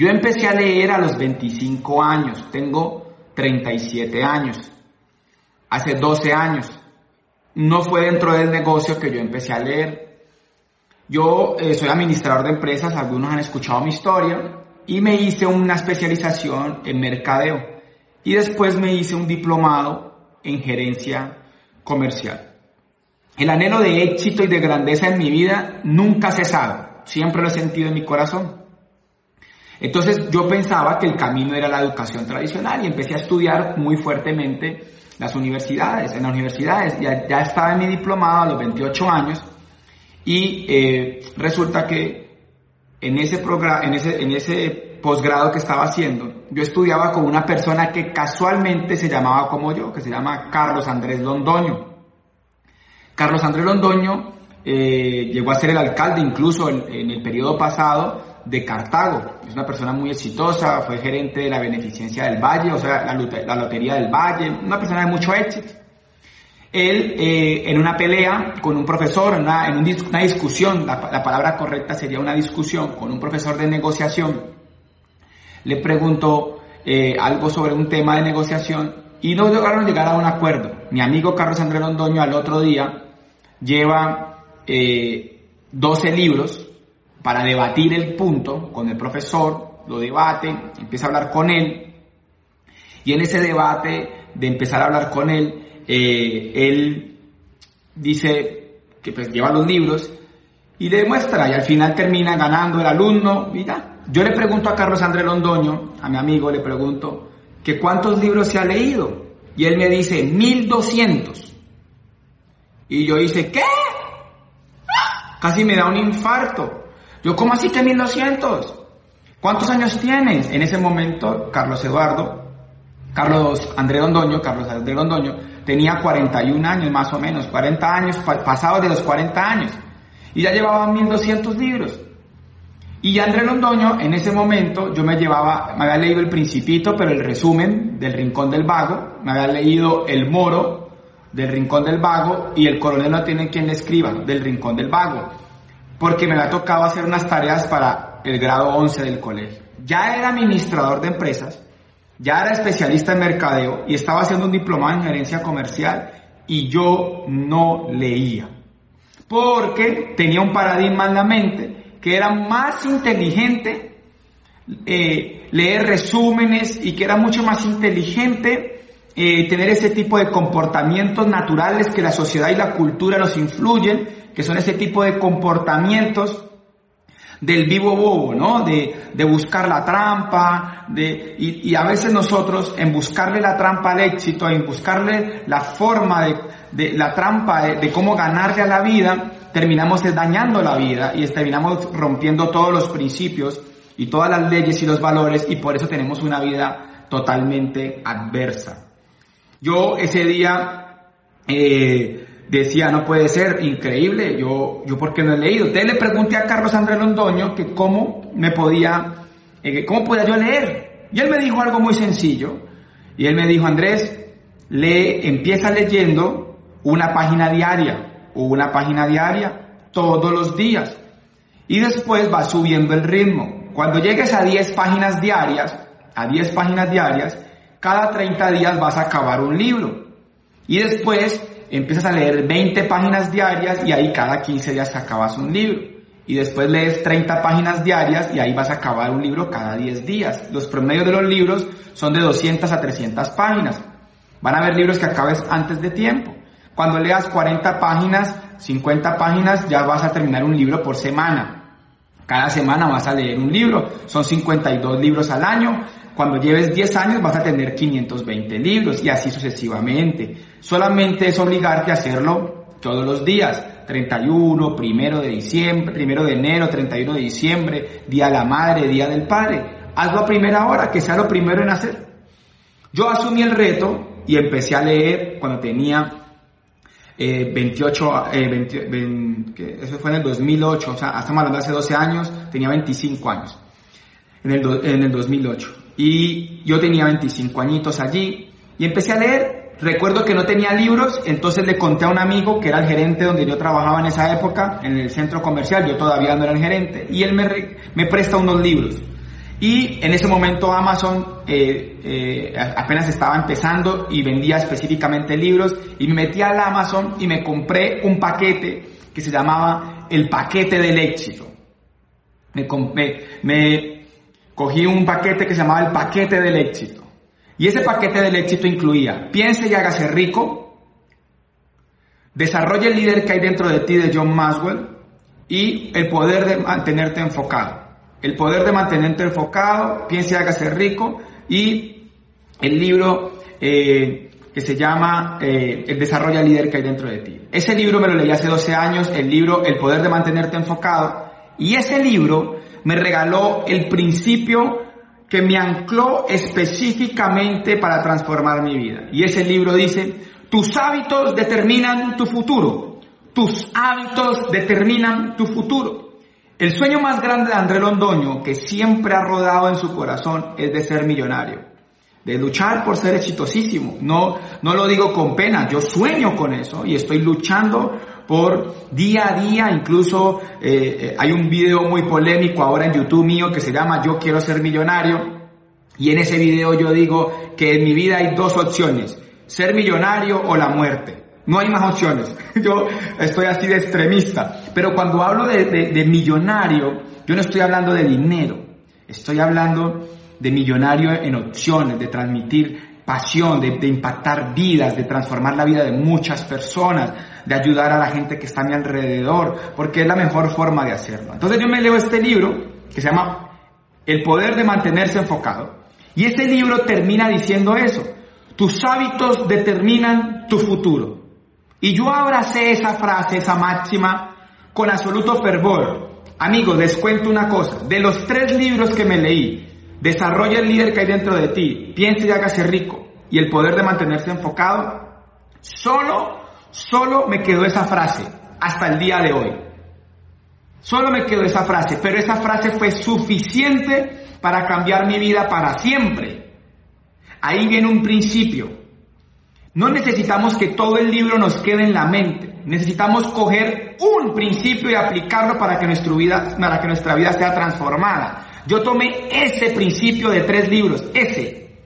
Yo empecé a leer a los 25 años, tengo 37 años, hace 12 años. No fue dentro del negocio que yo empecé a leer. Yo eh, soy administrador de empresas, algunos han escuchado mi historia, y me hice una especialización en mercadeo. Y después me hice un diplomado en gerencia comercial. El anhelo de éxito y de grandeza en mi vida nunca ha cesado, siempre lo he sentido en mi corazón. Entonces yo pensaba que el camino era la educación tradicional y empecé a estudiar muy fuertemente las universidades. En las universidades ya, ya estaba en mi diplomado a los 28 años y eh, resulta que en ese, en ese, en ese posgrado que estaba haciendo, yo estudiaba con una persona que casualmente se llamaba como yo, que se llama Carlos Andrés Londoño. Carlos Andrés Londoño eh, llegó a ser el alcalde incluso en, en el periodo pasado de Cartago. Es una persona muy exitosa, fue gerente de la beneficencia del Valle, o sea, la, Lotería del Valle, una persona de mucho éxito. Él, eh, en una pelea con un profesor, en una, discusión, la, la, palabra correcta sería una discusión con un profesor de negociación, le preguntó eh, algo sobre un tema de negociación y no lograron llegar a un acuerdo. Mi amigo Carlos Andrés Londoño al otro día lleva eh, 12 libros para debatir el punto con el profesor, lo debate, empieza a hablar con él, y en ese debate de empezar a hablar con él, eh, él dice que pues lleva los libros y le demuestra y al final termina ganando el alumno y. Yo le pregunto a Carlos Andrés Londoño, a mi amigo, le pregunto que cuántos libros se ha leído y él me dice 1200. Y yo dice, ¿qué? Casi me da un infarto. Yo, ¿cómo así que 1200? ¿Cuántos años tienes? En ese momento, Carlos Eduardo, Carlos Andrés Londoño, Carlos Andrés Londoño, tenía 41 años más o menos, 40 años, pasados de los 40 años. Y ya llevaba 1200 libros. Y Andrés Londoño, en ese momento, yo me llevaba, me había leído El Principito, pero el resumen del Rincón del Vago, me había leído El Moro del Rincón del Vago y El Coronel no tiene quien le escriba del Rincón del Vago porque me había tocado hacer unas tareas para el grado 11 del colegio. Ya era administrador de empresas, ya era especialista en mercadeo y estaba haciendo un diplomado en gerencia comercial y yo no leía. Porque tenía un paradigma en la mente que era más inteligente eh, leer resúmenes y que era mucho más inteligente eh, tener ese tipo de comportamientos naturales que la sociedad y la cultura nos influyen que son ese tipo de comportamientos del vivo bobo, ¿no? De, de buscar la trampa, de, y, y, a veces nosotros en buscarle la trampa al éxito, en buscarle la forma de, de la trampa de, cómo ganarle a la vida, terminamos dañando la vida y terminamos rompiendo todos los principios y todas las leyes y los valores y por eso tenemos una vida totalmente adversa. Yo ese día, eh, decía, no puede ser, increíble, yo, yo por qué no he leído. Entonces le pregunté a Carlos Andrés Londoño que cómo me podía, eh, cómo podía yo leer. Y él me dijo algo muy sencillo. Y él me dijo, Andrés, lee, empieza leyendo una página diaria o una página diaria todos los días. Y después va subiendo el ritmo. Cuando llegues a 10 páginas diarias, a 10 páginas diarias, cada 30 días vas a acabar un libro. Y después empiezas a leer 20 páginas diarias y ahí cada 15 días acabas un libro. Y después lees 30 páginas diarias y ahí vas a acabar un libro cada 10 días. Los promedios de los libros son de 200 a 300 páginas. Van a haber libros que acabes antes de tiempo. Cuando leas 40 páginas, 50 páginas, ya vas a terminar un libro por semana. Cada semana vas a leer un libro. Son 52 libros al año. Cuando lleves 10 años vas a tener 520 libros y así sucesivamente. Solamente es obligarte a hacerlo todos los días. 31, primero de diciembre, primero de enero, 31 de diciembre, Día de la Madre, Día del Padre. Hazlo a primera hora, que sea lo primero en hacer. Yo asumí el reto y empecé a leer cuando tenía eh, 28, eh, 20, 20, eso fue en el 2008, o sea, estamos hablando de hace 12 años, tenía 25 años, en el, en el 2008. Y yo tenía 25 añitos allí y empecé a leer. Recuerdo que no tenía libros, entonces le conté a un amigo que era el gerente donde yo trabajaba en esa época, en el centro comercial, yo todavía no era el gerente, y él me, me presta unos libros. Y en ese momento Amazon eh, eh, apenas estaba empezando y vendía específicamente libros y me metí al Amazon y me compré un paquete que se llamaba el paquete del éxito. Me, me cogí un paquete que se llamaba el paquete del éxito. Y ese paquete del éxito incluía piense y hágase rico, desarrolle el líder que hay dentro de ti de John Maswell y el poder de mantenerte enfocado el poder de mantenerte enfocado, piense y hágase rico, y el libro eh, que se llama eh, El desarrollo líder que hay dentro de ti. Ese libro me lo leí hace 12 años, el libro El poder de mantenerte enfocado, y ese libro me regaló el principio que me ancló específicamente para transformar mi vida. Y ese libro dice, tus hábitos determinan tu futuro. Tus hábitos determinan tu futuro. El sueño más grande de André Londoño, que siempre ha rodado en su corazón, es de ser millonario, de luchar por ser exitosísimo. No, no lo digo con pena, yo sueño con eso y estoy luchando por día a día, incluso eh, eh, hay un video muy polémico ahora en YouTube mío que se llama Yo quiero ser millonario y en ese video yo digo que en mi vida hay dos opciones, ser millonario o la muerte. No hay más opciones. Yo estoy así de extremista. Pero cuando hablo de, millonario, yo no estoy hablando de dinero. Estoy hablando de millonario en opciones, de transmitir pasión, de, impactar vidas, de transformar la vida de muchas personas, de ayudar a la gente que está a mi alrededor, porque es la mejor forma de hacerlo. Entonces yo me leo este libro que se llama El poder de mantenerse enfocado. Y este libro termina diciendo eso. Tus hábitos determinan tu futuro. Y yo abracé esa frase, esa máxima, con absoluto fervor. Amigos, les cuento una cosa. De los tres libros que me leí, Desarrolla el líder que hay dentro de ti, Piense y hágase rico, y el poder de mantenerse enfocado, solo, solo me quedó esa frase hasta el día de hoy. Solo me quedó esa frase, pero esa frase fue suficiente para cambiar mi vida para siempre. Ahí viene un principio. No necesitamos que todo el libro nos quede en la mente. Necesitamos coger un principio y aplicarlo para que, nuestra vida, para que nuestra vida sea transformada. Yo tomé ese principio de tres libros, ese,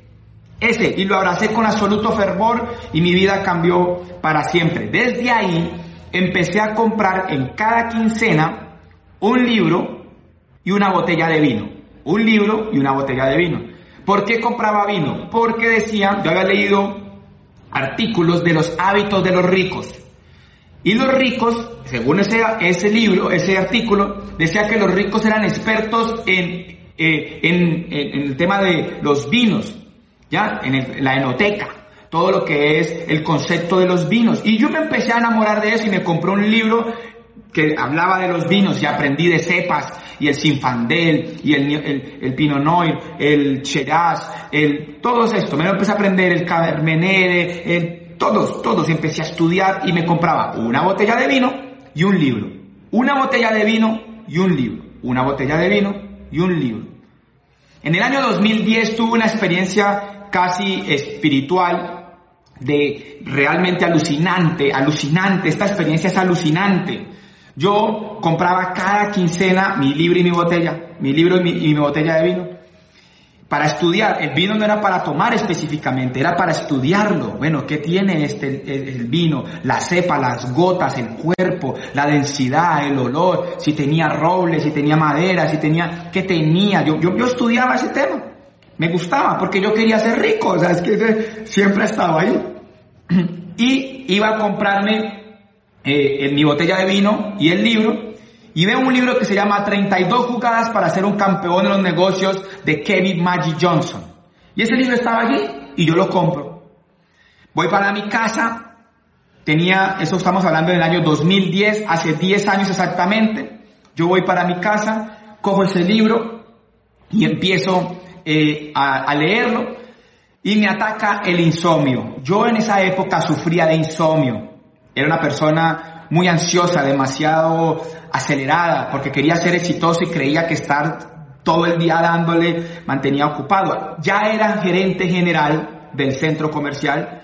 ese, y lo abracé con absoluto fervor y mi vida cambió para siempre. Desde ahí empecé a comprar en cada quincena un libro y una botella de vino. Un libro y una botella de vino. ¿Por qué compraba vino? Porque decía, yo había leído artículos de los hábitos de los ricos. Y los ricos, según ese, ese libro, ese artículo, decía que los ricos eran expertos en, eh, en, el tema de los vinos, ¿ya? En, la enoteca, todo lo que es el concepto de los vinos. Y yo me empecé a enamorar de eso y me compré un libro que hablaba de los vinos y aprendí de cepas y el Sinfandel y el, el, el Pinot Noir, el Cheras, el, todos esto. Me lo empecé a aprender el Cabernet, el, todos, todos. Empecé a estudiar y me compraba una botella de vino y un libro. Una botella de vino y un libro. Una botella de vino y un libro. En el año 2010 tuve una experiencia casi espiritual de realmente alucinante, alucinante. Esta experiencia es alucinante. Yo compraba cada quincena mi libro y mi botella, mi libro y mi, botella de vino, para estudiar. El vino no era para tomar específicamente, era para estudiarlo. Bueno, ¿qué tiene este el, vino? La cepa, las gotas, el cuerpo, la densidad, el olor, si tenía roble, si tenía madera, si tenía, ¿qué tenía? Yo, yo, yo estudiaba ese tema. Me gustaba porque yo quería ser rico, o sea, es que siempre estaba ahí. Y iba a comprarme eh, mi botella de vino y el libro, y veo un libro que se llama 32 jugadas para ser un campeón en los negocios de Kevin Maggie Johnson. Y ese libro estaba allí y yo lo compro. Voy para mi casa, tenía, eso estamos hablando del año 2010, hace 10 años exactamente. Yo voy para mi casa, cojo ese libro y empiezo eh, a, a leerlo y me ataca el insomnio. Yo en esa época sufría de insomnio. Era una persona muy ansiosa, demasiado acelerada, porque quería ser exitoso y creía que estar todo el día dándole mantenía ocupado. Ya era gerente general del centro comercial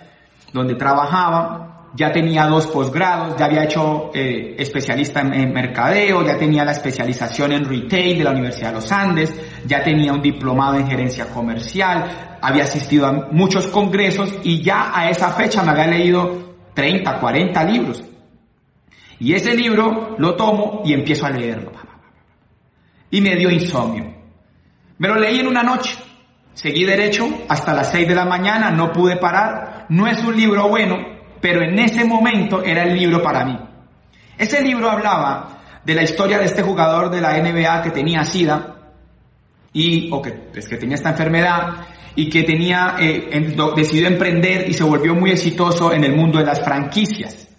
donde trabajaba ya tenía dos posgrados, ya había hecho eh, especialista en, mercadeo, ya tenía la especialización en retail de la Universidad de los Andes, ya tenía un diplomado en gerencia comercial, había asistido a muchos congresos y ya a esa fecha me había leído 30, 40 libros. Y ese libro lo tomo y empiezo a leerlo. Y me dio insomnio. Me lo leí en una noche. Seguí derecho hasta las 6 de la mañana, no pude parar. No es un libro bueno, pero en ese momento era el libro para mí. Ese libro hablaba de la historia de este jugador de la NBA que tenía SIDA y, o que, pues, que tenía esta enfermedad y que tenía, eh, decidió emprender y se volvió muy exitoso en el mundo de las franquicias.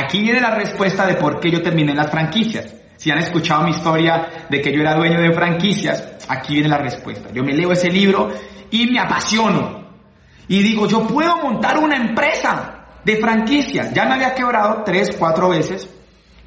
Aquí viene la respuesta de por qué yo terminé las franquicias. Si han escuchado mi historia de que yo era dueño de franquicias, aquí viene la respuesta. Yo me leo ese libro y me apasiono. Y digo, yo puedo montar una empresa de franquicias. Ya me había quebrado tres, cuatro veces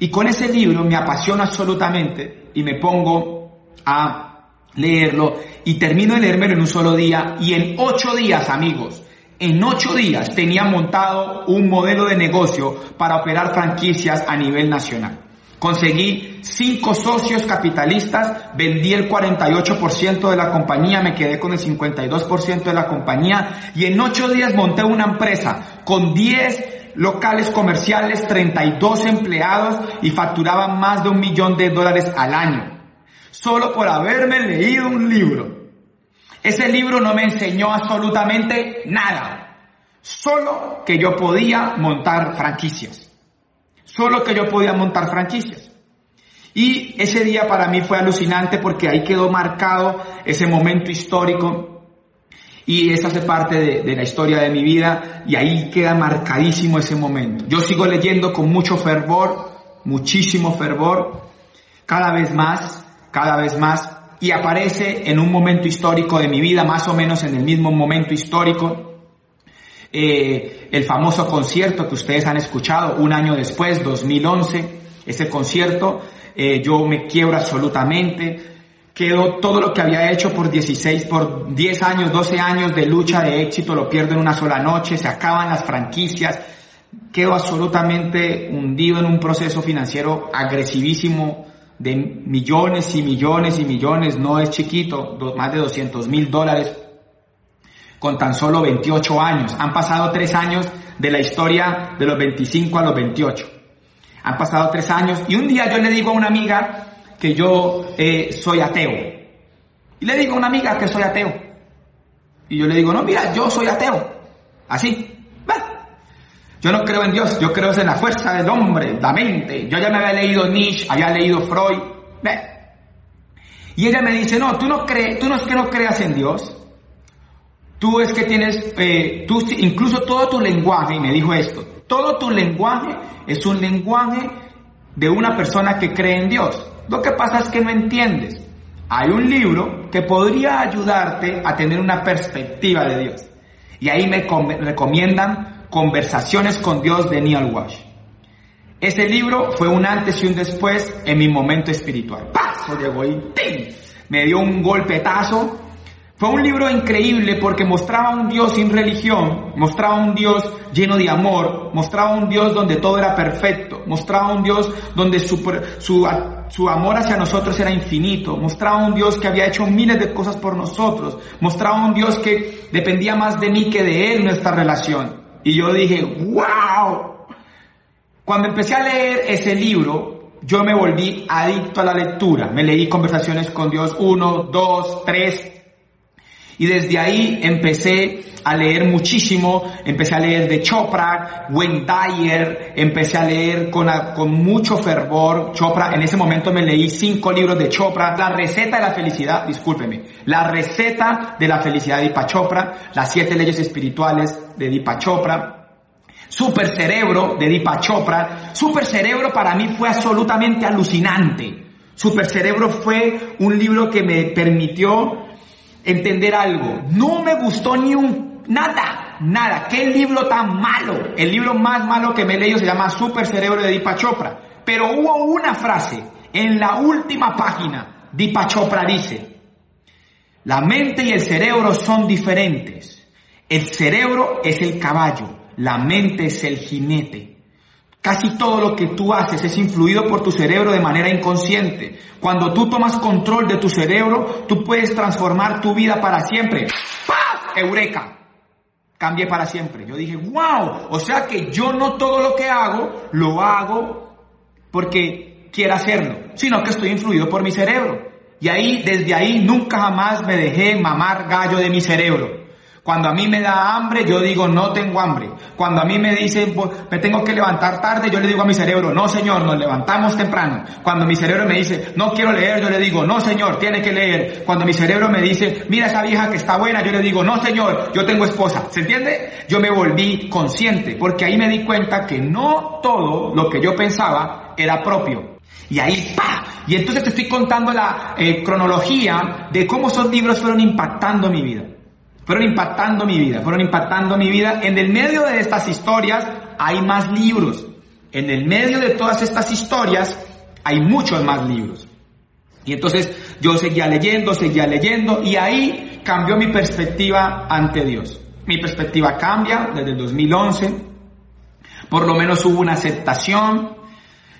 y con ese libro me apasiona absolutamente y me pongo a leerlo y termino de leérmelo en un solo día y en ocho días, amigos, en ocho días tenía montado un modelo de negocio para operar franquicias a nivel nacional. Conseguí cinco socios capitalistas, vendí el 48% de la compañía, me quedé con el 52% de la compañía y en ocho días monté una empresa con 10 locales comerciales, 32 empleados y facturaba más de un millón de dólares al año. Solo por haberme leído un libro. Ese libro no me enseñó absolutamente nada. Solo que yo podía montar franquicias. Solo que yo podía montar franquicias. Y ese día para mí fue alucinante porque ahí quedó marcado ese momento histórico y esa hace parte de, de, la historia de mi vida y ahí queda marcadísimo ese momento. Yo sigo leyendo con mucho fervor, muchísimo fervor, cada vez más, cada vez más y aparece en un momento histórico de mi vida, más o menos en el mismo momento histórico eh, el famoso concierto que ustedes han escuchado un año después, 2011, ese concierto, eh, yo me quiebro absolutamente, quedo todo lo que había hecho por 16, por 10 años, 12 años de lucha, de éxito, lo pierdo en una sola noche, se acaban las franquicias, quedo absolutamente hundido en un proceso financiero agresivísimo de millones y millones y millones, no es chiquito, más de 200 mil dólares con tan solo 28 años. Han pasado tres años de la historia de los 25 a los 28. Han pasado tres años y un día yo le digo a una amiga que yo eh, soy ateo. Y le digo a una amiga que soy ateo. Y yo le digo, no, mira, yo soy ateo. Así. Yo no creo en Dios, yo creo en la fuerza del hombre, la mente. Yo ya me había leído Nietzsche, había leído Freud. Y ella me dice, no, tú no crees, tú no es que no creas en Dios, Tú es que tienes, eh, tú, incluso todo tu lenguaje, y me dijo esto, todo tu lenguaje es un lenguaje de una persona que cree en Dios. Lo que pasa es que no entiendes. Hay un libro que podría ayudarte a tener una perspectiva de Dios. Y ahí me recomiendan Conversaciones con Dios de Neil Walsh. Ese libro fue un antes y un después en mi momento espiritual. Paso llegó y me dio un golpetazo fue un libro increíble porque mostraba un Dios sin religión, mostraba un Dios lleno de amor, mostraba un Dios donde todo era perfecto, mostraba un Dios donde su, su, su, amor hacia nosotros era infinito, mostraba un Dios que había hecho miles de cosas por nosotros, mostraba un Dios que dependía más de mí que de Él nuestra relación. Y yo dije, wow. Cuando empecé a leer ese libro, yo me volví adicto a la lectura. Me leí Conversaciones con Dios 1, 2, 3, y desde ahí empecé a leer muchísimo, empecé a leer de Chopra, Wayne Dyer, empecé a leer con, con mucho fervor Chopra. En ese momento me leí cinco libros de Chopra, La receta de la felicidad, discúlpeme, La receta de la felicidad de Deepak Chopra, Las siete leyes espirituales de Deepak Chopra, Super Cerebro de Deepak Chopra. Super Cerebro para mí fue absolutamente alucinante. Super Cerebro fue un libro que me permitió entender algo. No me gustó ni un nada, nada. ¿Qué libro tan malo? El libro más malo que me he leído se llama Super Cerebro de Deepak Chopra. Pero hubo una frase en la última página. Deepak Chopra dice, la mente y el cerebro son diferentes. El cerebro es el caballo, la mente es el jinete. Casi todo lo que tú haces es influido por tu cerebro de manera inconsciente. Cuando tú tomas control de tu cerebro, tú puedes transformar tu vida para siempre. ¡Paf! Eureka. Cambié para siempre. Yo dije, wow, o sea que yo no todo lo que hago, lo hago porque quiero hacerlo, sino que estoy influido por mi cerebro. Y ahí, desde ahí, nunca jamás me dejé mamar gallo de mi cerebro. Cuando a mí me da hambre, yo digo, no tengo hambre. Cuando a mí me dicen, me tengo que levantar tarde, yo le digo a mi cerebro, no señor, nos levantamos temprano. Cuando mi cerebro me dice, no quiero leer, yo le digo, no señor, tiene que leer. Cuando mi cerebro me dice, mira esa vieja que está buena, yo le digo, no señor, yo tengo esposa. ¿Se entiende? Yo me volví consciente, porque ahí me di cuenta que no todo lo que yo pensaba era propio. Y ahí, ¡pa! Y entonces te estoy contando la eh, cronología de cómo esos libros fueron impactando mi vida. Fueron impactando mi vida, fueron impactando mi vida. En el medio de estas historias hay más libros. En el medio de todas estas historias hay muchos más libros. Y entonces yo seguía leyendo, seguía leyendo y ahí cambió mi perspectiva ante Dios. Mi perspectiva cambia desde el 2011. Por lo menos hubo una aceptación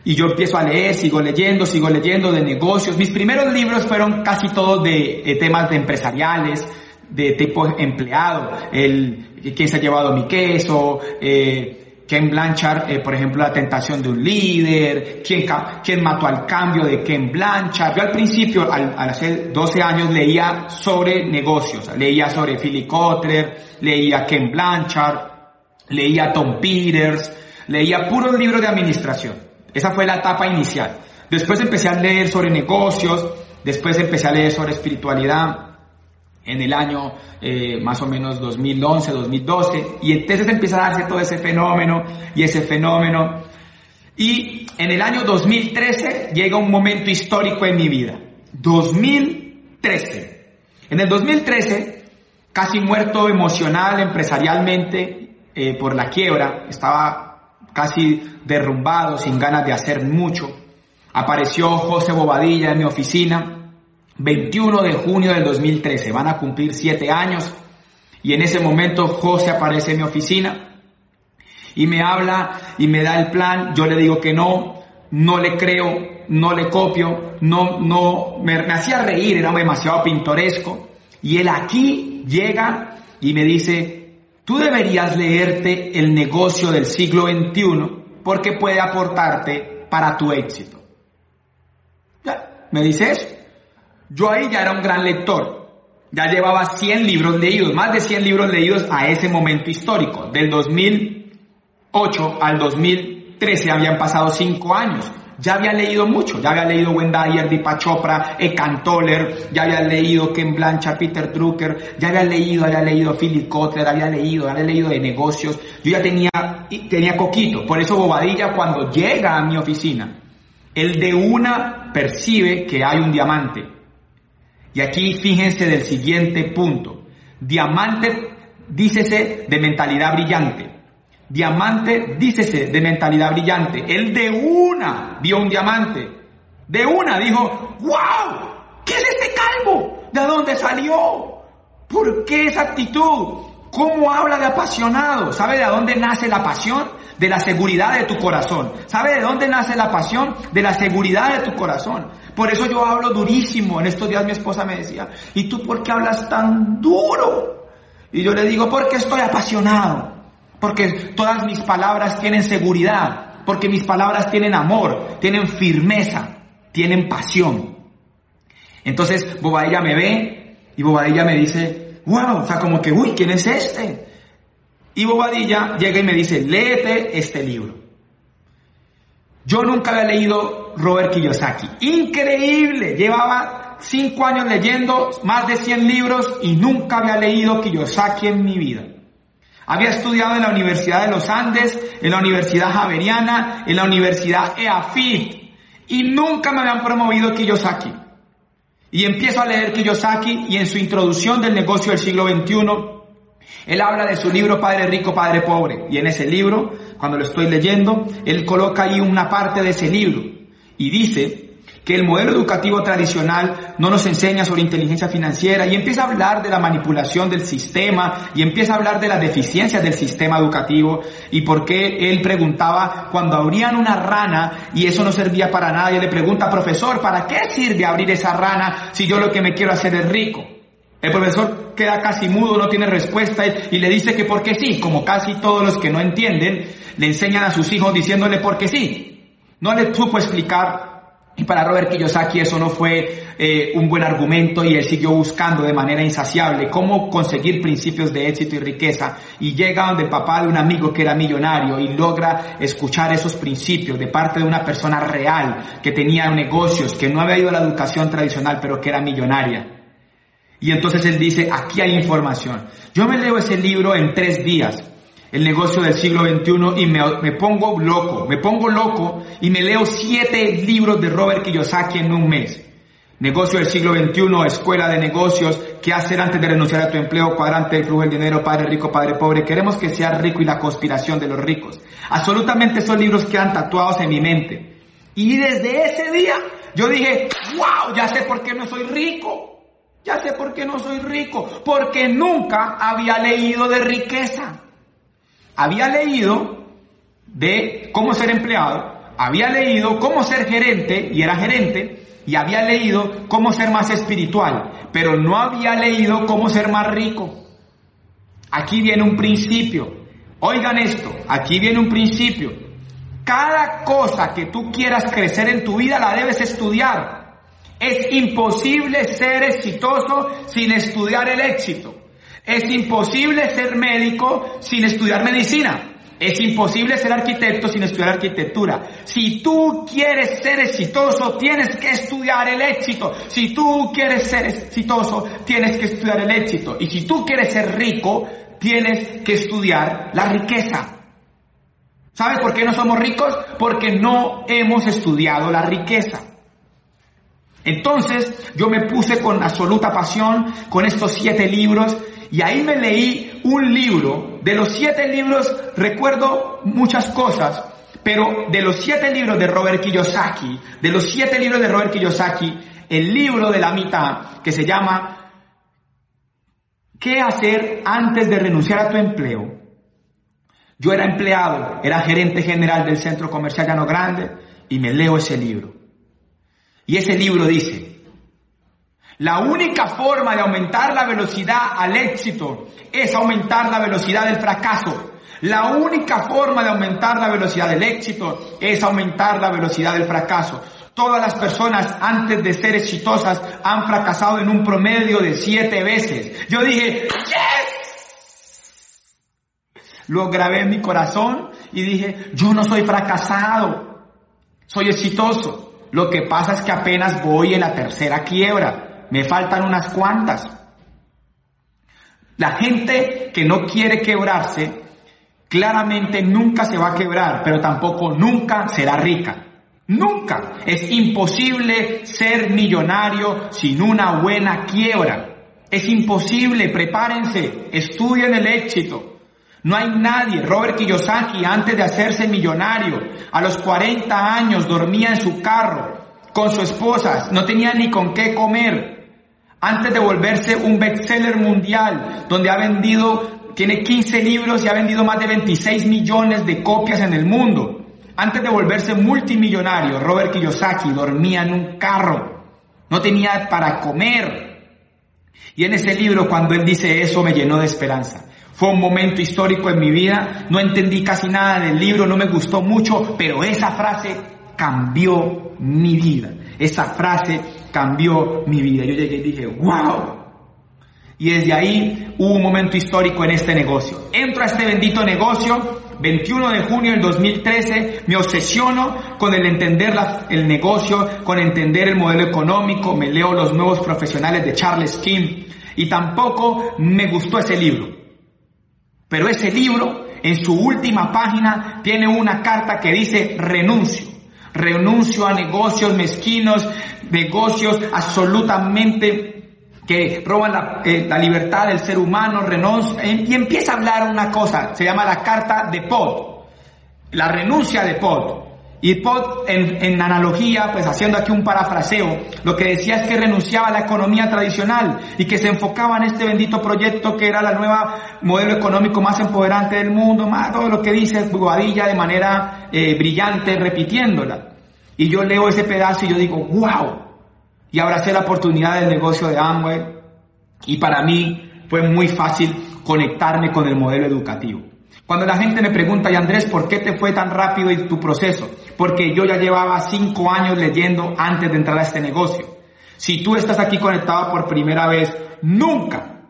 y yo empiezo a leer, sigo leyendo, sigo leyendo de negocios. Mis primeros libros fueron casi todos de, temas de empresariales, de tipo empleado, el quién se ha llevado mi queso, eh, Ken Blanchard, eh, por ejemplo, la tentación de un líder, quién, quién mató al cambio de Ken Blanchard. Yo al principio, al, hacer 12 años, leía sobre negocios, leía sobre Philip Kotler, leía Ken Blanchard, leía Tom Peters, leía puros libros de administración. Esa fue la etapa inicial. Después empecé a leer sobre negocios, después empecé a leer sobre espiritualidad, en el año eh, más o menos 2011, 2012, y entonces empieza a darse todo ese fenómeno y ese fenómeno. Y en el año 2013 llega un momento histórico en mi vida. 2013. En el 2013, casi muerto emocional, empresarialmente, eh, por la quiebra, estaba casi derrumbado, sin ganas de hacer mucho. Apareció José Bobadilla en mi oficina 21 de junio del 2013, van a cumplir siete años y en ese momento José aparece en mi oficina y me habla y me da el plan, yo le digo que no, no le creo, no le copio, no, no, me, hacía reír, era demasiado pintoresco y él aquí llega y me dice, tú deberías leerte el negocio del siglo XXI porque puede aportarte para tu éxito. ¿Me dice eso? Yo ahí ya era un gran lector. Ya llevaba 100 libros leídos, más de 100 libros leídos a ese momento histórico. Del 2008 al 2013 habían pasado 5 años. Ya había leído mucho, ya había leído Wendayer, Deepak Chopra, Toller, ya había leído Ken Blanchard, Peter Drucker, ya había leído, había leído Philip Kotler, había leído, había leído de negocios. Yo ya tenía, tenía coquito. Por eso Bobadilla cuando llega a mi oficina, el de una percibe que hay un diamante y aquí fíjense del siguiente punto. Diamante, dícese de mentalidad brillante. Diamante, dícese de mentalidad brillante. Él de una vio un diamante. De una dijo, wow, ¿qué es este calvo? ¿De dónde salió? ¿Por qué esa actitud? ¿Cómo habla de apasionado? ¿Sabe de dónde nace la pasión? De la seguridad de tu corazón. ¿Sabe de dónde nace la pasión? De la seguridad de tu corazón. Por eso yo hablo durísimo. En estos días mi esposa me decía, ¿y tú por qué hablas tan duro? Y yo le digo, porque estoy apasionado. Porque todas mis palabras tienen seguridad. Porque mis palabras tienen amor, tienen firmeza, tienen pasión. Entonces Bobadilla me ve y Bobadilla me dice, wow, o sea, como que, uy, ¿quién es este? Y Bobadilla llega y me dice, léete este libro. Yo nunca había leído Robert Kiyosaki. Increíble. Llevaba cinco años leyendo más de 100 libros y nunca había leído Kiyosaki en mi vida. Había estudiado en la Universidad de los Andes, en la Universidad Javeriana, en la Universidad EAFIT y nunca me habían promovido Kiyosaki. Y empiezo a leer Kiyosaki y en su introducción del negocio del siglo XXI, él habla de su libro Padre Rico, Padre Pobre. Y en ese libro, cuando lo estoy leyendo, él coloca ahí una parte de ese libro y dice que el modelo educativo tradicional no nos enseña sobre inteligencia financiera y empieza a hablar de la manipulación del sistema y empieza a hablar de las deficiencias del sistema educativo y por qué él preguntaba cuando abrían una rana y eso no servía para nada y le pregunta, profesor, ¿para qué sirve abrir esa rana si yo lo que me quiero hacer es rico? El profesor queda casi mudo, no tiene respuesta y le dice que porque sí, como casi todos los que no entienden, le enseñan a sus hijos diciéndole porque sí. No le supo explicar y para Robert Kiyosaki eso no fue eh, un buen argumento y él siguió buscando de manera insaciable cómo conseguir principios de éxito y riqueza y llega donde el papá de un amigo que era millonario y logra escuchar esos principios de parte de una persona real que tenía negocios, que no había ido a la educación tradicional pero que era millonaria. Y entonces él dice, aquí hay información. Yo me leo ese libro en tres días el negocio del siglo XXI y me, pongo loco, me pongo loco y me leo siete libros de Robert Kiyosaki en un mes. Negocio del siglo XXI, escuela de negocios, qué hacer antes de renunciar a tu empleo, cuadrante del flujo del dinero, padre rico, padre pobre. Queremos que sea rico y la conspiración de los ricos. Absolutamente esos libros quedan tatuados en mi mente. Y desde ese día yo dije, wow, ya sé por qué no soy rico. Ya sé por qué no soy rico. Porque nunca había leído de riqueza había leído de cómo ser empleado, había leído cómo ser gerente y era gerente, y había leído cómo ser más espiritual, pero no había leído cómo ser más rico. Aquí viene un principio. Oigan esto, aquí viene un principio. Cada cosa que tú quieras crecer en tu vida la debes estudiar. Es imposible ser exitoso sin estudiar el éxito. Es imposible ser médico sin estudiar medicina. Es imposible ser arquitecto sin estudiar arquitectura. Si tú quieres ser exitoso, tienes que estudiar el éxito. Si tú quieres ser exitoso, tienes que estudiar el éxito. Y si tú quieres ser rico, tienes que estudiar la riqueza. ¿Sabes por qué no somos ricos? Porque no hemos estudiado la riqueza. Entonces yo me puse con absoluta pasión con estos siete libros y ahí me leí un libro. De los siete libros recuerdo muchas cosas, pero de los siete libros de Robert Kiyosaki, de los siete libros de Robert Kiyosaki, el libro de la mitad, que se llama ¿Qué hacer antes de renunciar a tu empleo? Yo era empleado, era gerente general del centro comercial Llano Grande y me leo ese libro. Y ese libro dice, la única forma de aumentar la velocidad al éxito es aumentar la velocidad del fracaso. La única forma de aumentar la velocidad del éxito es aumentar la velocidad del fracaso. Todas las personas antes de ser exitosas han fracasado en un promedio de siete veces. Yo dije, ¡Yes! Lo grabé en mi corazón y dije, yo no soy fracasado, soy exitoso. Lo que pasa es que apenas voy en la tercera quiebra me faltan unas cuantas. La gente que no quiere quebrarse, claramente nunca se va a quebrar, pero tampoco nunca será rica. Nunca. Es imposible ser millonario sin una buena quiebra. Es imposible, prepárense, estudien el éxito. No hay nadie, Robert Kiyosaki, antes de hacerse millonario, a los 40 años dormía en su carro con su esposa, no tenía ni con qué comer, antes de volverse un bestseller mundial, donde ha vendido, tiene 15 libros y ha vendido más de 26 millones de copias en el mundo. Antes de volverse multimillonario, Robert Kiyosaki dormía en un carro, no tenía para comer. Y en ese libro, cuando él dice eso, me llenó de esperanza. Fue un momento histórico en mi vida, no entendí casi nada del libro, no me gustó mucho, pero esa frase cambió mi vida. Esa frase cambió mi vida. Yo llegué dije, wow. Y desde ahí hubo un momento histórico en este negocio. Entro a este bendito negocio, 21 de junio del 2013, me obsesiono con el entender el negocio, con entender el modelo económico, me leo los nuevos profesionales de Charles King y tampoco me gustó ese libro. Pero ese libro, en su última página, tiene una carta que dice renuncio renuncio a negocios mezquinos, negocios absolutamente que roban la, eh, libertad del ser humano, renuncia, y empieza a hablar una cosa, se llama la carta de Pod, la renuncia de Pod. Y Pod, en, en, analogía, pues haciendo aquí un parafraseo, lo que decía es que renunciaba a la economía tradicional y que se enfocaba en este bendito proyecto que era la nueva modelo económico más empoderante del mundo, más todo lo que dice Guadilla de manera eh, brillante, repitiéndola. Y yo leo ese pedazo y yo digo, wow. Y abracé la oportunidad del negocio de Amway y para mí fue muy fácil conectarme con el modelo educativo. Cuando la gente me pregunta, y Andrés, ¿por qué te fue tan rápido en tu proceso? Porque yo ya llevaba cinco años leyendo antes de entrar a este negocio. Si tú estás aquí conectado por primera vez, nunca,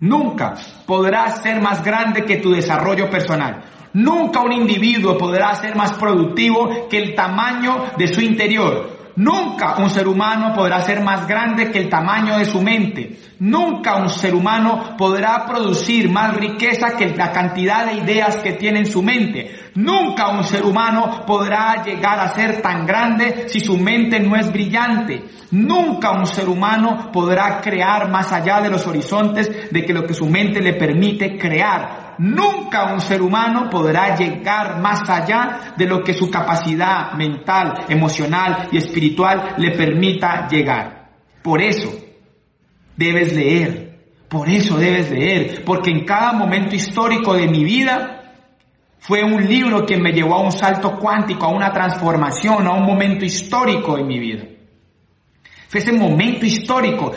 nunca podrás ser más grande que tu desarrollo personal. Nunca un individuo podrá ser más productivo que el tamaño de su interior. Nunca un ser humano podrá ser más grande que el tamaño de su mente. Nunca un ser humano podrá producir más riqueza que la cantidad de ideas que tiene en su mente. Nunca un ser humano podrá llegar a ser tan grande si su mente no es brillante. Nunca un ser humano podrá crear más allá de los horizontes de que lo que su mente le permite crear. Nunca un ser humano podrá llegar más allá de lo que su capacidad mental, emocional y espiritual le permita llegar. Por eso debes leer, por eso debes leer, porque en cada momento histórico de mi vida fue un libro que me llevó a un salto cuántico, a una transformación, a un momento histórico en mi vida. Fue ese momento histórico.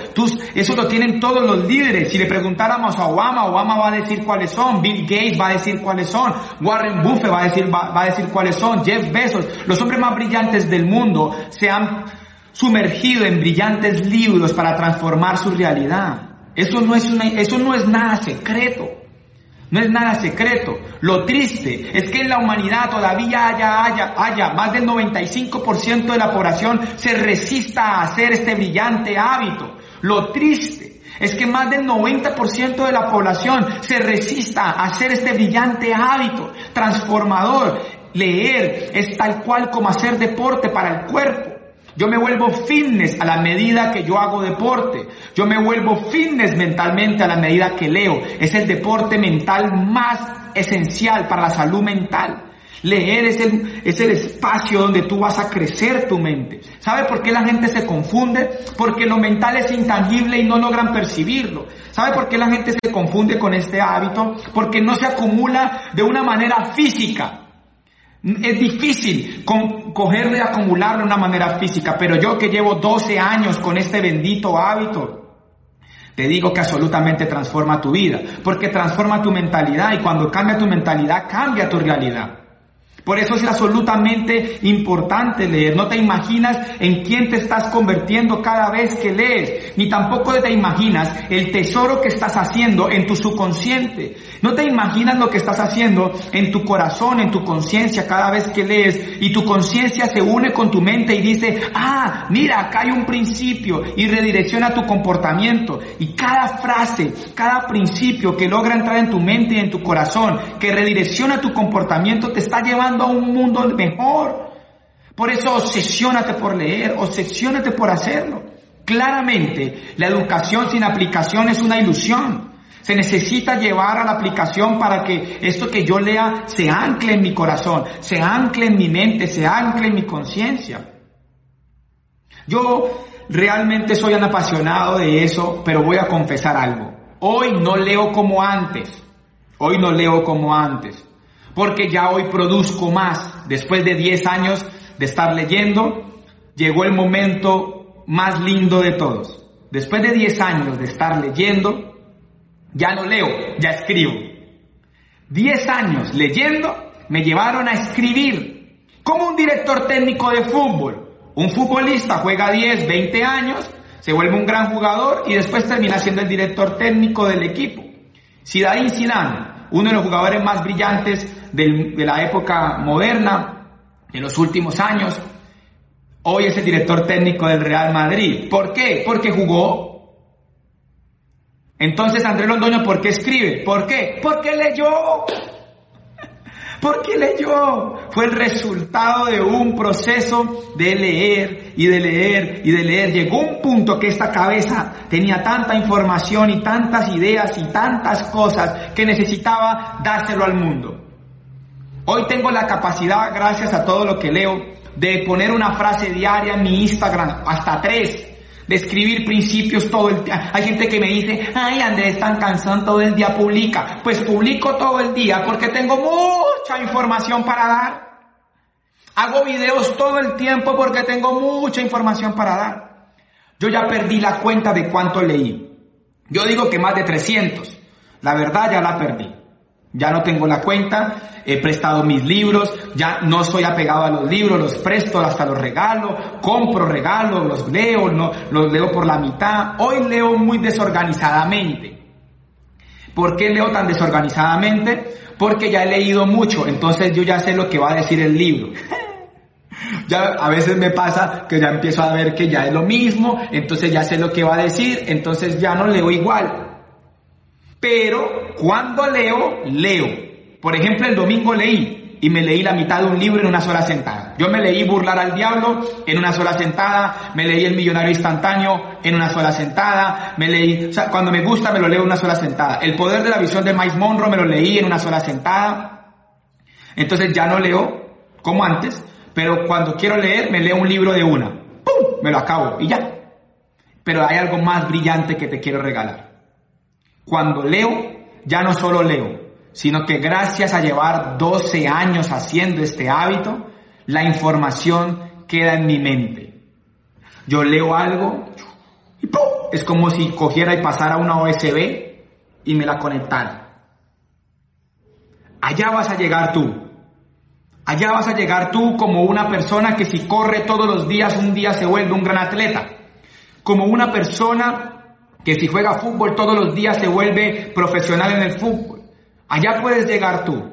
eso lo tienen todos los líderes. Si le preguntáramos a Obama, Obama va a decir cuáles son. Bill Gates va a decir cuáles son. Warren Buffett va a decir, va, a decir cuáles son. Jeff Bezos. Los hombres más brillantes del mundo se han sumergido en brillantes libros para transformar su realidad. Eso no es, eso no es nada secreto. No es nada secreto. Lo triste es que en la humanidad todavía haya, haya, haya más del 95% de la población se resista a hacer este brillante hábito. Lo triste es que más del 90% de la población se resista a hacer este brillante hábito transformador. Leer es tal cual como hacer deporte para el cuerpo. Yo me vuelvo fitness a la medida que yo hago deporte. Yo me vuelvo fitness mentalmente a la medida que leo. Es el deporte mental más esencial para la salud mental. Leer es el, es el espacio donde tú vas a crecer tu mente. ¿Sabe por qué la gente se confunde? Porque lo mental es intangible y no logran percibirlo. ¿Sabe por qué la gente se confunde con este hábito? Porque no se acumula de una manera física. Es difícil cogerle y acumularlo de una manera física, pero yo que llevo 12 años con este bendito hábito, te digo que absolutamente transforma tu vida, porque transforma tu mentalidad y cuando cambia tu mentalidad cambia tu realidad. Por eso es absolutamente importante leer. No te imaginas en quién te estás convirtiendo cada vez que lees, ni tampoco te imaginas el tesoro que estás haciendo en tu subconsciente. No te imaginas lo que estás haciendo en tu corazón, en tu conciencia cada vez que lees y tu conciencia se une con tu mente y dice, ah, mira, acá hay un principio y redirecciona tu comportamiento. Y cada frase, cada principio que logra entrar en tu mente y en tu corazón, que redirecciona tu comportamiento, te está llevando a un mundo mejor. Por eso obsesiónate por leer, obsesiónate por hacerlo. Claramente, la educación sin aplicación es una ilusión. Se necesita llevar a la aplicación para que esto que yo lea se ancle en mi corazón, se ancle en mi mente, se ancle en mi conciencia. Yo realmente soy un apasionado de eso, pero voy a confesar algo. Hoy no leo como antes. Hoy no leo como antes porque ya hoy produzco más. Después de 10 años de estar leyendo, llegó el momento más lindo de todos. Después de 10 años de estar leyendo, ya no leo, ya escribo. 10 años leyendo me llevaron a escribir como un director técnico de fútbol. Un futbolista juega 10, 20 años, se vuelve un gran jugador y después termina siendo el director técnico del equipo. Zidane Zidane uno de los jugadores más brillantes de la época moderna, en los últimos años. Hoy es el director técnico del Real Madrid. ¿Por qué? Porque jugó. Entonces Andrés Londoño, ¿por qué escribe? ¿Por qué? Porque leyó. Porque leyó. Fue el resultado de un proceso de leer y de leer y de leer. Llegó un punto que esta cabeza tenía tanta información y tantas ideas y tantas cosas que necesitaba dárselo al mundo. Hoy tengo la capacidad, gracias a todo lo que leo, de poner una frase diaria en mi Instagram, hasta tres, de escribir principios todo el día. Hay gente que me dice, ay Andrés, tan cansado todo el día, publica. Pues publico todo el día porque tengo mucha información para dar. Hago videos todo el tiempo porque tengo mucha información para dar. Yo ya perdí la cuenta de cuánto leí. Yo digo que más de 300. La verdad ya la perdí. Ya no tengo la cuenta, he prestado mis libros, ya no soy apegado a los libros, los presto, hasta los regalo, compro regalos, los leo, no, los leo por la mitad. Hoy leo muy desorganizadamente. ¿Por qué leo tan desorganizadamente? Porque ya he leído mucho, entonces yo ya sé lo que va a decir el libro. ya a veces me pasa que ya empiezo a ver que ya es lo mismo, entonces ya sé lo que va a decir, entonces ya no leo igual. Pero cuando leo, leo. Por ejemplo, el domingo leí y me leí la mitad de un libro en una sola sentada. Yo me leí Burlar al Diablo en una sola sentada, me leí El Millonario Instantáneo en una sola sentada, me leí, o sea, cuando me gusta me lo leo en una sola sentada. El Poder de la Visión de Mike Monroe me lo leí en una sola sentada. Entonces ya no leo como antes, pero cuando quiero leer me leo un libro de una. ¡Pum! Me lo acabo y ya. Pero hay algo más brillante que te quiero regalar. Cuando leo, ya no solo leo, sino que gracias a llevar 12 años haciendo este hábito, la información queda en mi mente. Yo leo algo y ¡pum! es como si cogiera y pasara una OSB y me la conectara. Allá vas a llegar tú. Allá vas a llegar tú como una persona que si corre todos los días, un día se vuelve un gran atleta. Como una persona que si juega fútbol todos los días se vuelve profesional en el fútbol. Allá puedes llegar tú.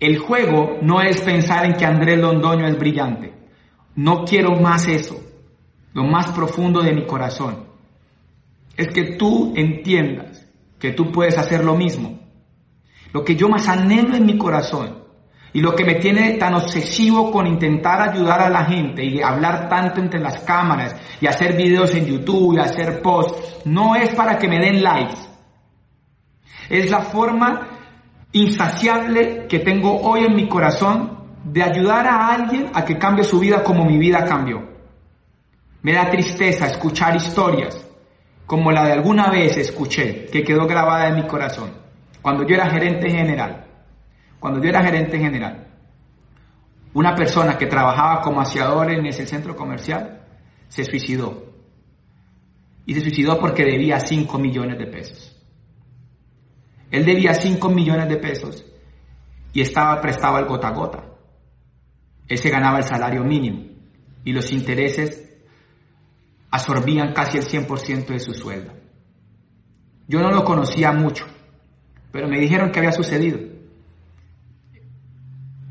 El juego no es pensar en que Andrés Londoño es brillante. No quiero más eso. Lo más profundo de mi corazón es que tú entiendas que tú puedes hacer lo mismo. Lo que yo más anhelo en mi corazón y lo que me tiene tan obsesivo con intentar ayudar a la gente y hablar tanto entre las cámaras y hacer videos en YouTube y hacer posts, no es para que me den likes. Es la forma insaciable que tengo hoy en mi corazón de ayudar a alguien a que cambie su vida como mi vida cambió. Me da tristeza escuchar historias como la de alguna vez escuché, que quedó grabada en mi corazón, cuando yo era gerente general cuando yo era gerente general, una persona que trabajaba como aseador en ese centro comercial se suicidó. Y se suicidó porque debía 5 millones de pesos. Él debía 5 millones de pesos y estaba prestado al gota a gota. Él se ganaba el salario mínimo y los intereses absorbían casi el 100% de su sueldo. Yo no lo conocía mucho, pero me dijeron que había sucedido.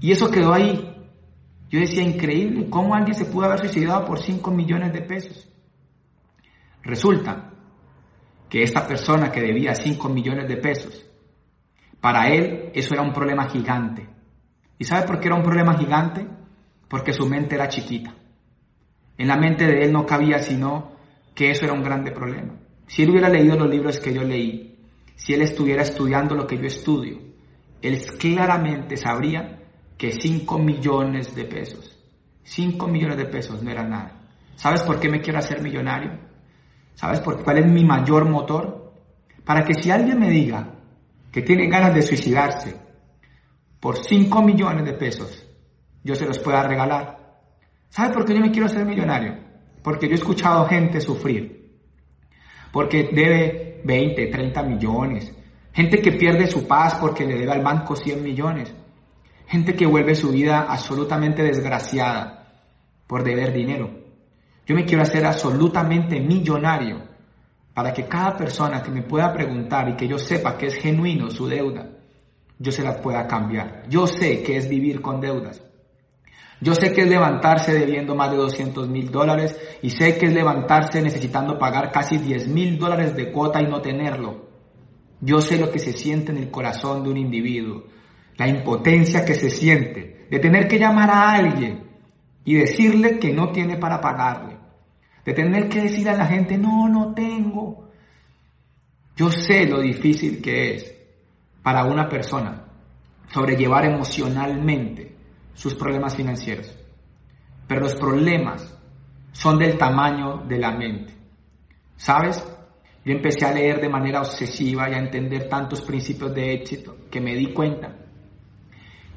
Y eso quedó ahí. Yo decía, increíble, ¿cómo alguien se pudo haber suicidado por 5 millones de pesos? Resulta que esta persona que debía 5 millones de pesos, para él eso era un problema gigante. ¿Y sabe por qué era un problema gigante? Porque su mente era chiquita. En la mente de él no cabía sino que eso era un grande problema. Si él hubiera leído los libros que yo leí, si él estuviera estudiando lo que yo estudio, él claramente sabría que 5 millones de pesos. 5 millones de pesos no era nada. ¿Sabes por qué me quiero hacer millonario? ¿Sabes por cuál es mi mayor motor? Para que si alguien me diga que tiene ganas de suicidarse por 5 millones de pesos, yo se los pueda regalar. ¿Sabes por qué yo me quiero hacer millonario? Porque yo he escuchado gente sufrir. Porque debe 20, 30 millones. Gente que pierde su paz porque le debe al banco 100 millones. Gente que vuelve su vida absolutamente desgraciada por deber dinero. Yo me quiero hacer absolutamente millonario para que cada persona que me pueda preguntar y que yo sepa que es genuino su deuda, yo se la pueda cambiar. Yo sé que es vivir con deudas. Yo sé que es levantarse debiendo más de 200 mil dólares y sé que es levantarse necesitando pagar casi 10 mil dólares de cuota y no tenerlo. Yo sé lo que se siente en el corazón de un individuo la impotencia que se siente de tener que llamar a alguien y decirle que no tiene para pagarle, de tener que decir a la gente, no, no tengo. Yo sé lo difícil que es para una persona sobrellevar emocionalmente sus problemas financieros. Pero los problemas son del tamaño de la mente. ¿Sabes? Yo empecé a leer de manera obsesiva y a entender tantos principios de éxito que me di cuenta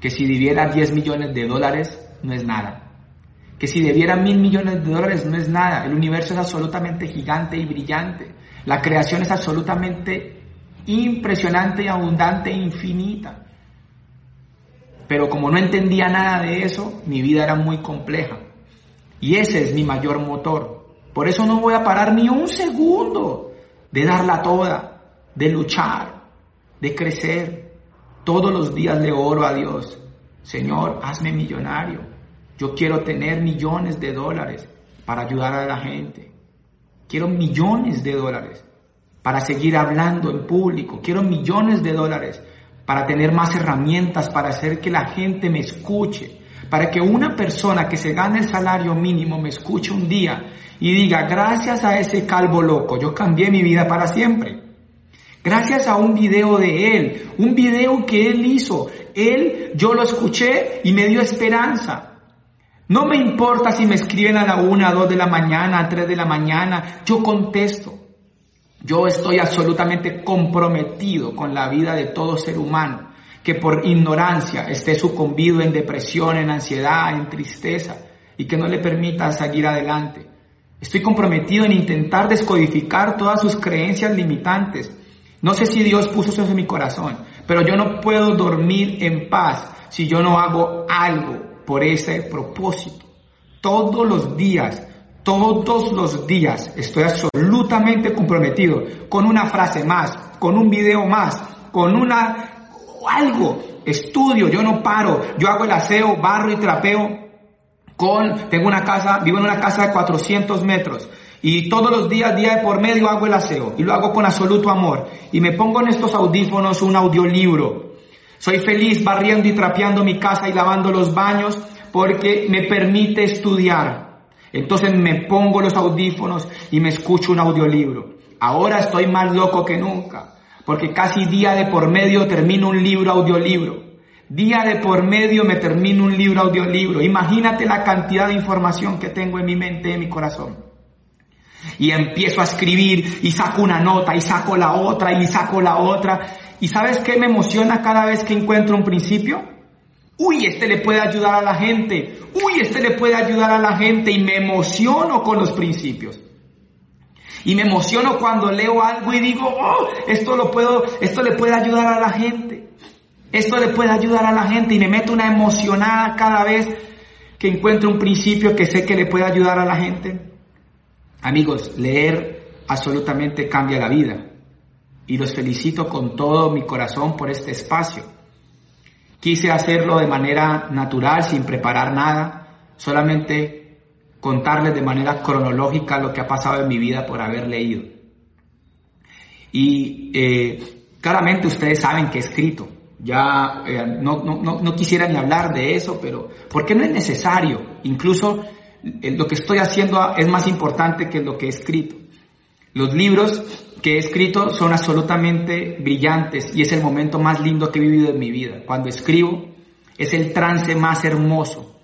que si debiera 10 millones de dólares no es nada. Que si debiera mil millones de dólares no es nada. El universo es absolutamente gigante y brillante. La creación es absolutamente impresionante y abundante e infinita. Pero como no entendía nada de eso, mi vida era muy compleja. Y ese es mi mayor motor. Por eso no voy a parar ni un segundo de darla toda, de luchar, de crecer. Todos los días le oro a Dios, Señor, hazme millonario. Yo quiero tener millones de dólares para ayudar a la gente. Quiero millones de dólares para seguir hablando en público. Quiero millones de dólares para tener más herramientas, para hacer que la gente me escuche, para que una persona que se gane el salario mínimo me escuche un día y diga, gracias a ese calvo loco, yo cambié mi vida para siempre. Gracias a un video de él, un video que él hizo, él, yo lo escuché y me dio esperanza. No me importa si me escriben a la una, a dos de la mañana, a tres de la mañana, yo contesto. Yo estoy absolutamente comprometido con la vida de todo ser humano que por ignorancia esté sucumbido en depresión, en ansiedad, en tristeza y que no le permita seguir adelante. Estoy comprometido en intentar descodificar todas sus creencias limitantes. No sé si Dios puso eso en mi corazón, pero yo no puedo dormir en paz si yo no hago algo por ese propósito. Todos los días, todos los días estoy absolutamente comprometido con una frase más, con un video más, con una algo, estudio, yo no paro, yo hago el aseo, barro y trapeo con, tengo una casa, vivo en una casa de 400 metros y todos los días, día de por medio hago el aseo y lo hago con absoluto amor y me pongo en estos audífonos un audiolibro. Soy feliz barriendo y trapeando mi casa y lavando los baños porque me permite estudiar. Entonces me pongo los audífonos y me escucho un audiolibro. Ahora estoy más loco que nunca porque casi día de por medio termino un libro audiolibro. Día de por medio me termino un libro audiolibro. Imagínate la cantidad de información que tengo en mi mente y en mi corazón. Y empiezo a escribir y saco una nota y saco la otra y saco la otra. ¿Y sabes qué me emociona cada vez que encuentro un principio? Uy, este le puede ayudar a la gente. Uy, este le puede ayudar a la gente y me emociono con los principios. Y me emociono cuando leo algo y digo, oh, esto lo puedo, esto le puede ayudar a la gente. Esto le puede ayudar a la gente y me meto una emocionada cada vez que encuentro un principio que sé que le puede ayudar a la gente. Amigos, leer absolutamente cambia la vida. Y los felicito con todo mi corazón por este espacio. Quise hacerlo de manera natural, sin preparar nada, solamente contarles de manera cronológica lo que ha pasado en mi vida por haber leído. Y eh, claramente ustedes saben que he escrito. Ya eh, no, no, no, quisiera ni hablar de eso, pero porque no es necesario. Incluso lo que estoy haciendo es más importante que lo que he escrito. Los libros que he escrito son absolutamente brillantes y es el momento más lindo que he vivido en mi vida. Cuando escribo es el trance más hermoso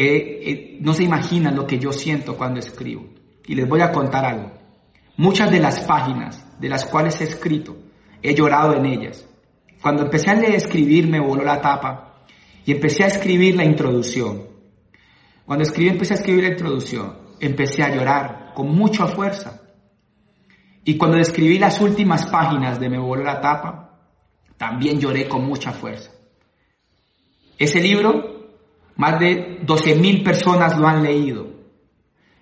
eh, eh, no se imaginan lo que yo siento cuando escribo. Y les voy a contar algo. Muchas de las páginas de las cuales he escrito, he llorado en ellas. Cuando empecé a escribir me voló la tapa y empecé a escribir la introducción. Cuando escribí, empecé a escribir la introducción, empecé a llorar con mucha fuerza. Y cuando escribí las últimas páginas de Me voló la tapa, también lloré con mucha fuerza. Ese libro más de 12.000 personas lo han leído.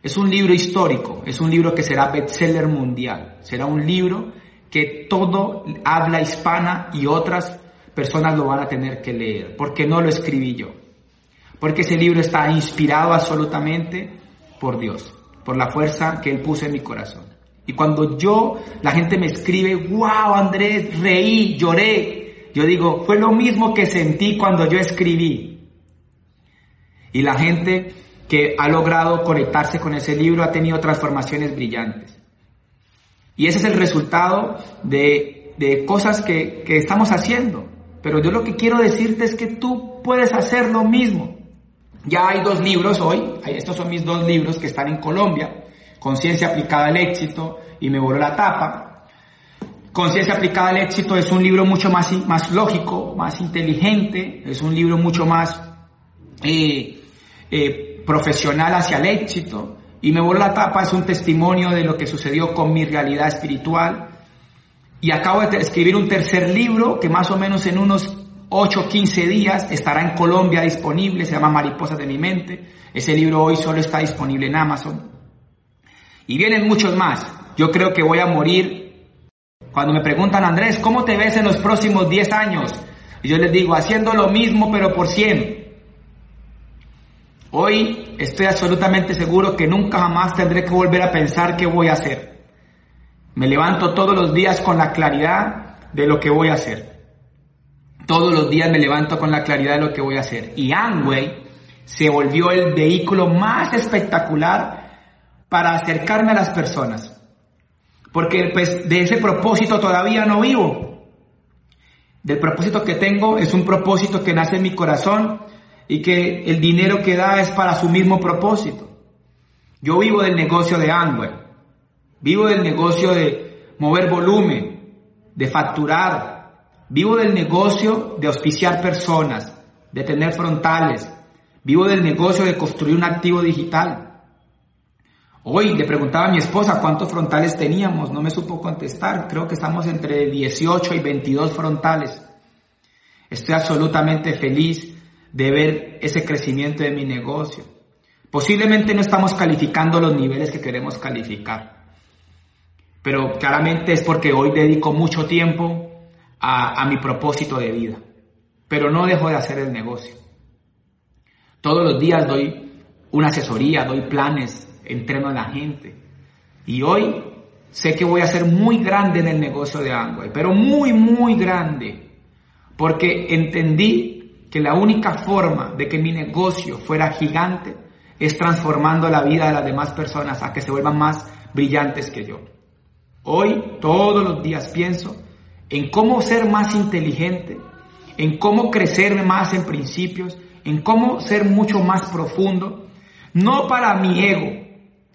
Es un libro histórico, es un libro que será bestseller mundial. Será un libro que todo habla hispana y otras personas lo van a tener que leer, porque no lo escribí yo. Porque ese libro está inspirado absolutamente por Dios, por la fuerza que Él puso en mi corazón. Y cuando yo, la gente me escribe, wow, Andrés, reí, lloré, yo digo, fue lo mismo que sentí cuando yo escribí. Y la gente que ha logrado conectarse con ese libro ha tenido transformaciones brillantes. Y ese es el resultado de, cosas que, que estamos haciendo. pero yo lo que quiero decirte es que tú puedes hacer lo mismo. Ya hay dos libros hoy, estos son mis dos libros que están en Colombia, Conciencia aplicada al éxito y Me voló la tapa. Conciencia aplicada al éxito es un libro mucho más, más lógico, más inteligente, es un libro mucho más eh, eh, profesional hacia el éxito. Y Me voló la tapa es un testimonio de lo que sucedió con mi realidad espiritual. Y acabo de escribir un tercer libro que más o menos en unos 8 o 15 días estará en Colombia disponible, se llama Mariposas de mi mente. Ese libro hoy solo está disponible en Amazon. Y vienen muchos más. Yo creo que voy a morir. Cuando me preguntan, Andrés, ¿cómo te ves en los próximos 10 años? Y yo les digo, haciendo lo mismo pero por 100. Hoy estoy absolutamente seguro que nunca jamás tendré que volver a pensar qué voy a hacer. Me levanto todos los días con la claridad de lo que voy a hacer. Todos los días me levanto con la claridad de lo que voy a hacer. Y Amway se volvió el vehículo más espectacular para acercarme a las personas. Porque pues de ese propósito todavía no vivo. Del propósito que tengo es un propósito que nace en mi corazón y que el dinero que da es para su mismo propósito. Yo vivo del negocio de Amway. Vivo del negocio de mover volumen, de facturar, Vivo del negocio de auspiciar personas, de tener frontales. Vivo del negocio de construir un activo digital. Hoy le preguntaba a mi esposa cuántos frontales teníamos, no me supo contestar. Creo que estamos entre 18 y 22 frontales. Estoy absolutamente feliz de ver ese crecimiento de mi negocio. Posiblemente no estamos calificando los niveles que queremos calificar, pero claramente es porque hoy dedico mucho tiempo a, mi propósito de vida. Pero no dejo de hacer el negocio. Todos los días doy una asesoría, doy planes, entreno a la gente. Y hoy sé que voy a ser muy grande en el negocio de Amway, pero muy, muy grande. Porque entendí que la única forma de que mi negocio fuera gigante es transformando la vida de las demás personas a que se vuelvan más brillantes que yo. Hoy, todos los días pienso en cómo ser más inteligente, en cómo crecer más en principios, en cómo ser mucho más profundo, no para mi ego,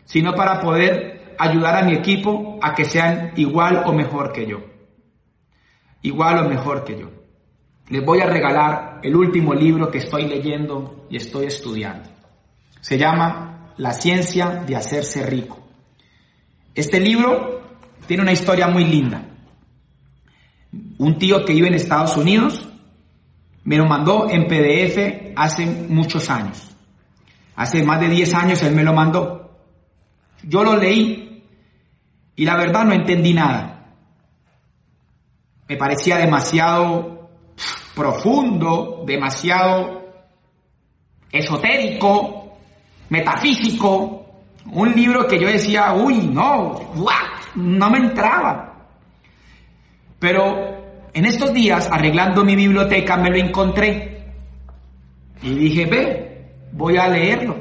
sino para poder ayudar a mi equipo a que sean igual o mejor que yo. Igual o mejor que yo. Les voy a regalar el último libro que estoy leyendo y estoy estudiando. Se llama La ciencia de hacerse rico. Este libro tiene una historia muy linda. Un tío que vive en Estados Unidos me lo mandó en PDF hace muchos años. Hace más de 10 años él me lo mandó. Yo lo leí y la verdad no entendí nada. Me parecía demasiado profundo, demasiado esotérico, metafísico. Un libro que yo decía, uy, no, no me entraba. Pero en estos días, arreglando mi biblioteca, me lo encontré. Y dije, ve, voy a leerlo.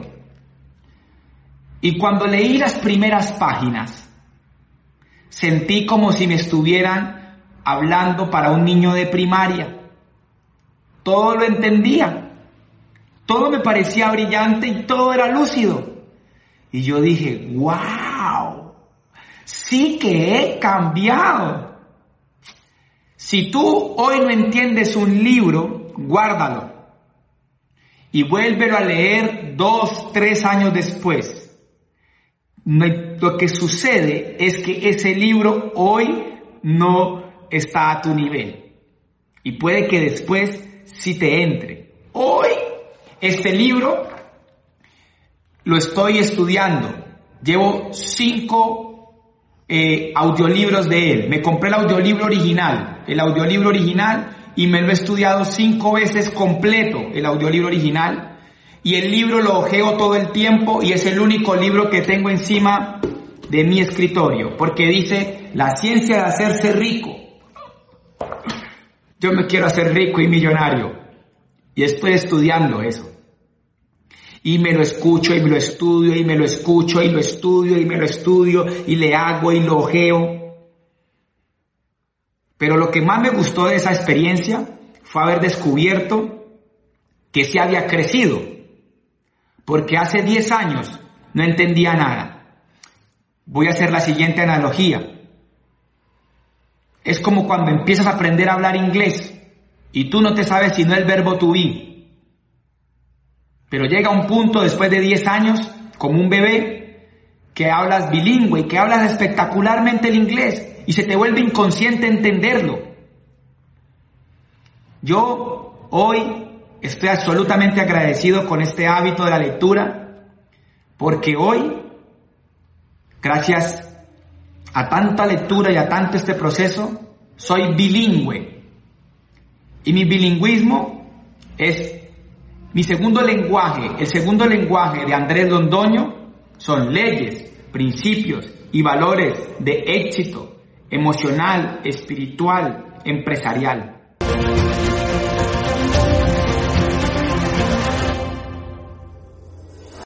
Y cuando leí las primeras páginas, sentí como si me estuvieran hablando para un niño de primaria. Todo lo entendía. Todo me parecía brillante y todo era lúcido. Y yo dije, wow, sí que he cambiado. Si tú hoy no entiendes un libro, guárdalo y vuélvelo a leer dos, tres años después. Lo que sucede es que ese libro hoy no está a tu nivel y puede que después sí te entre. Hoy este libro lo estoy estudiando. Llevo cinco eh, audiolibros de él. Me compré el audiolibro original, el audiolibro original, y me lo he estudiado cinco veces completo, el audiolibro original. Y el libro lo ojeo todo el tiempo y es el único libro que tengo encima de mi escritorio, porque dice la ciencia de hacerse rico. Yo me quiero hacer rico y millonario. Y estoy estudiando eso. Y me lo escucho y me lo estudio y me lo escucho y lo estudio y me lo estudio y le hago y lo ojeo. Pero lo que más me gustó de esa experiencia fue haber descubierto que se había crecido, porque hace 10 años no entendía nada. Voy a hacer la siguiente analogía. Es como cuando empiezas a aprender a hablar inglés y tú no te sabes si no el verbo to be. Pero llega un punto después de 10 años, como un bebé, que hablas bilingüe y que hablas espectacularmente el inglés y se te vuelve inconsciente entenderlo. Yo hoy estoy absolutamente agradecido con este hábito de la lectura porque hoy, gracias a tanta lectura y a tanto este proceso, soy bilingüe. Y mi bilingüismo es mi segundo lenguaje. El segundo lenguaje de Andrés Londoño son leyes, principios y valores de éxito emocional, espiritual, empresarial.